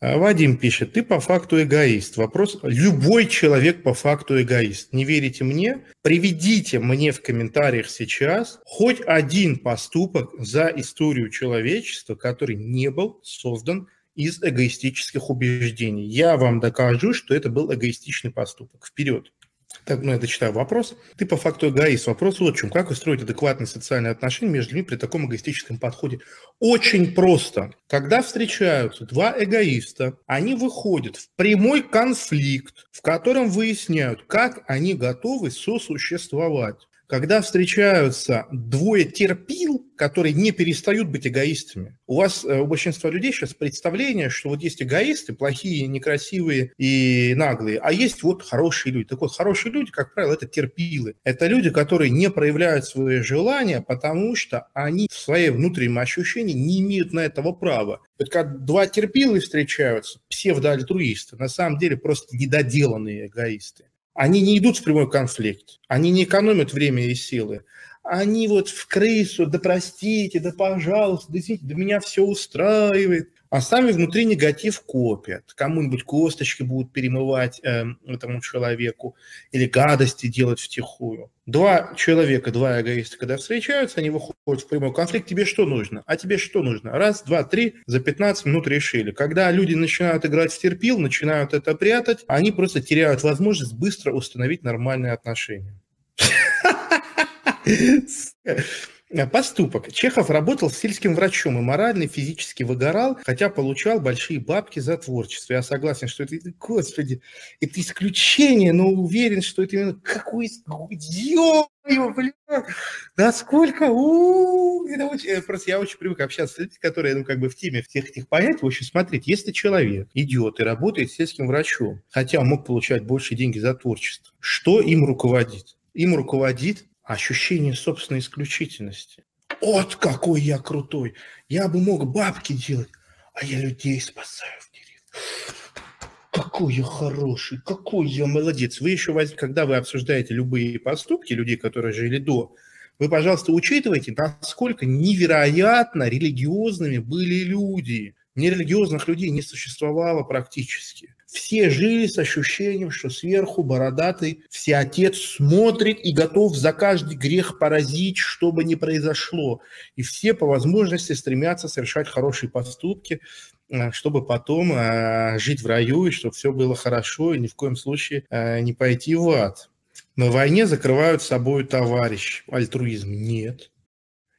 А Вадим пишет, ты по факту эгоист. Вопрос, любой человек по факту эгоист. Не верите мне? Приведите мне в комментариях сейчас хоть один поступок за историю человечества, который не был создан из эгоистических убеждений. Я вам докажу, что это был эгоистичный поступок. Вперед! Так, ну, я дочитаю вопрос. Ты по факту эгоист. Вопрос вот в чем. Как устроить адекватные социальные отношения между людьми при таком эгоистическом подходе? Очень просто. Когда встречаются два эгоиста, они выходят в прямой конфликт, в котором выясняют, как они готовы сосуществовать когда встречаются двое терпил, которые не перестают быть эгоистами. У вас, э, у большинства людей сейчас представление, что вот есть эгоисты, плохие, некрасивые и наглые, а есть вот хорошие люди. Так вот, хорошие люди, как правило, это терпилы. Это люди, которые не проявляют свои желания, потому что они в своей внутреннем ощущении не имеют на этого права. Вот когда два терпилы встречаются, псевдоальтруисты, на самом деле просто недоделанные эгоисты они не идут в прямой конфликт, они не экономят время и силы. Они вот в крысу, да простите, да пожалуйста, да извините, да меня все устраивает. А сами внутри негатив копят. Кому-нибудь косточки будут перемывать э, этому человеку или гадости делать втихую. Два человека, два эгоиста, когда встречаются, они выходят в прямой конфликт. Тебе что нужно? А тебе что нужно? Раз, два, три, за 15 минут решили. Когда люди начинают играть в терпил, начинают это прятать, они просто теряют возможность быстро установить нормальные отношения. Э, поступок. Чехов работал сельским врачом и морально и физически выгорал, хотя получал большие бабки за творчество. Я согласен, что это, господи, это исключение, но уверен, что это именно какой ё бля, насколько, у это очень, просто я очень привык общаться с людьми, которые, ну, как бы в теме всех этих понятий. В общем, смотрите, если человек идет и работает сельским врачом, хотя мог получать больше деньги за творчество, что им руководит? Им руководит ощущение собственной исключительности. Вот какой я крутой! Я бы мог бабки делать, а я людей спасаю в деревне. Какой я хороший, какой я молодец. Вы еще, когда вы обсуждаете любые поступки людей, которые жили до, вы, пожалуйста, учитывайте, насколько невероятно религиозными были люди. Нерелигиозных людей не существовало практически. Все жили с ощущением, что сверху бородатый всеотец смотрит и готов за каждый грех поразить, что бы ни произошло. И все по возможности стремятся совершать хорошие поступки, э, чтобы потом э, жить в раю, и чтобы все было хорошо, и ни в коем случае э, не пойти в ад. На войне закрывают собой товарищ. Альтруизм нет.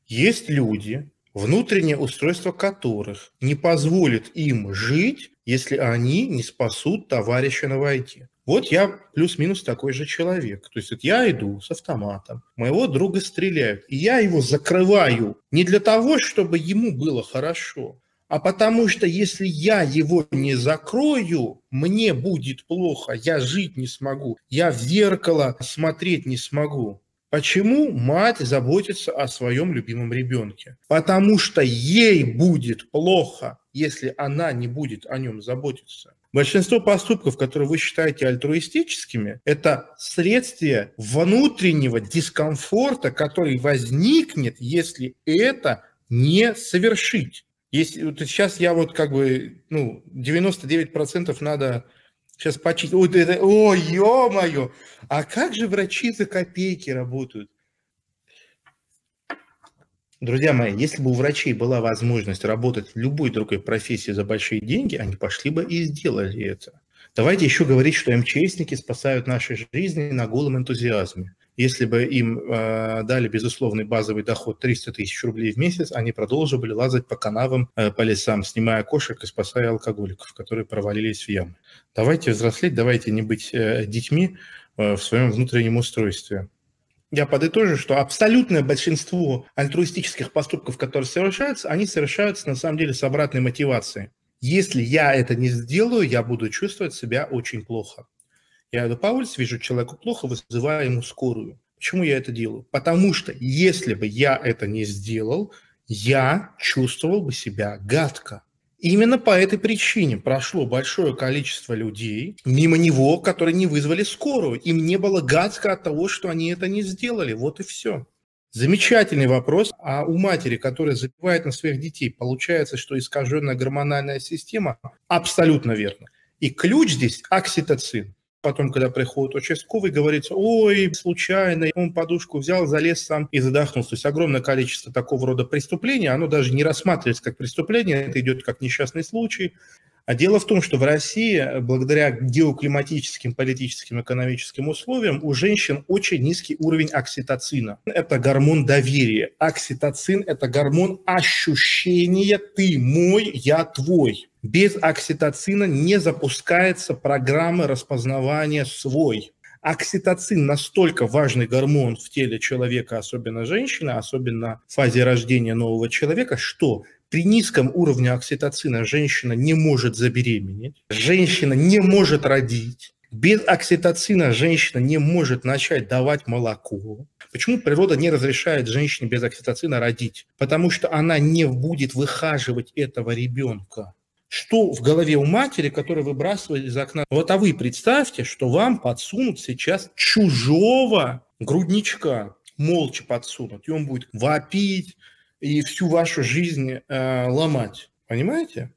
Есть люди, внутреннее устройство которых не позволит им жить если они не спасут товарища на войне. Вот я плюс-минус такой же человек. То есть вот я иду с автоматом, моего друга стреляют, и я его закрываю не для того, чтобы ему было хорошо, а потому что если я его не закрою, мне будет плохо, я жить не смогу, я в зеркало смотреть не смогу. Почему мать заботится о своем любимом ребенке? Потому что ей будет плохо, если она не будет о нем заботиться. Большинство поступков, которые вы считаете альтруистическими, это следствие внутреннего дискомфорта, который возникнет, если это не совершить. Если, вот сейчас я вот как бы, ну, 99% надо Сейчас почистить. Ой, это, о, ё-моё! А как же врачи за копейки работают? Друзья мои, если бы у врачей была возможность работать в любой другой профессии за большие деньги, они пошли бы и сделали это. Давайте еще говорить, что МЧСники спасают наши жизни на голом энтузиазме. Если бы им э, дали безусловный базовый доход 300 тысяч рублей в месяц, они продолжили бы лазать по канавам, э, по лесам, снимая кошек и спасая алкоголиков, которые провалились в ямы. Давайте взрослеть, давайте не быть э, детьми э, в своем внутреннем устройстве. Я подытожу, что абсолютное большинство альтруистических поступков, которые совершаются, они совершаются на самом деле с обратной мотивацией. Если я это не сделаю, я буду чувствовать себя очень плохо. Я иду по улице, вижу человеку плохо, вызываю ему скорую. Почему я это делаю? Потому что если бы я это не сделал, я чувствовал бы себя гадко. Именно по этой причине прошло большое количество людей мимо него, которые не вызвали скорую. Им не было гадко от того, что они это не сделали. Вот и все. Замечательный вопрос. А у матери, которая забивает на своих детей, получается, что искаженная гормональная система? Абсолютно верно. И ключ здесь – окситоцин. Потом, когда приходит участковый, говорится, ой, случайно, он подушку взял, залез сам и задохнулся. То есть огромное количество такого рода преступлений, оно даже не рассматривается как преступление, это идет как несчастный случай. А дело в том, что в России, благодаря геоклиматическим, политическим, экономическим условиям, у женщин очень низкий уровень окситоцина. Это гормон доверия. Окситоцин – это гормон ощущения «ты мой, я твой». Без окситоцина не запускается программа распознавания «свой». Окситоцин настолько важный гормон в теле человека, особенно женщины, особенно в фазе рождения нового человека, что при низком уровне окситоцина женщина не может забеременеть, женщина не может родить, без окситоцина женщина не может начать давать молоко. Почему природа не разрешает женщине без окситоцина родить? Потому что она не будет выхаживать этого ребенка что в голове у матери, которая выбрасывает из окна. Вот а вы представьте, что вам подсунут сейчас чужого грудничка, молча подсунут, и он будет вопить и всю вашу жизнь э, ломать. Понимаете?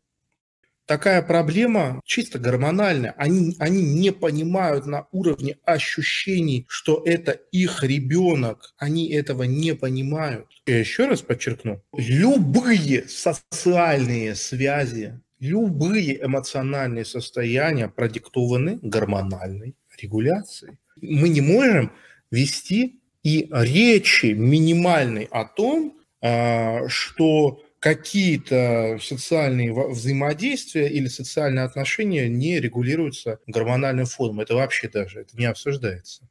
Такая проблема чисто гормональная. Они, они не понимают на уровне ощущений, что это их ребенок. Они этого не понимают. Я еще раз подчеркну. Любые социальные связи любые эмоциональные состояния продиктованы гормональной регуляцией. Мы не можем вести и речи минимальной о том, а, что какие-то социальные взаимодействия или социальные отношения не регулируются гормональным фоном. Это вообще даже это не обсуждается.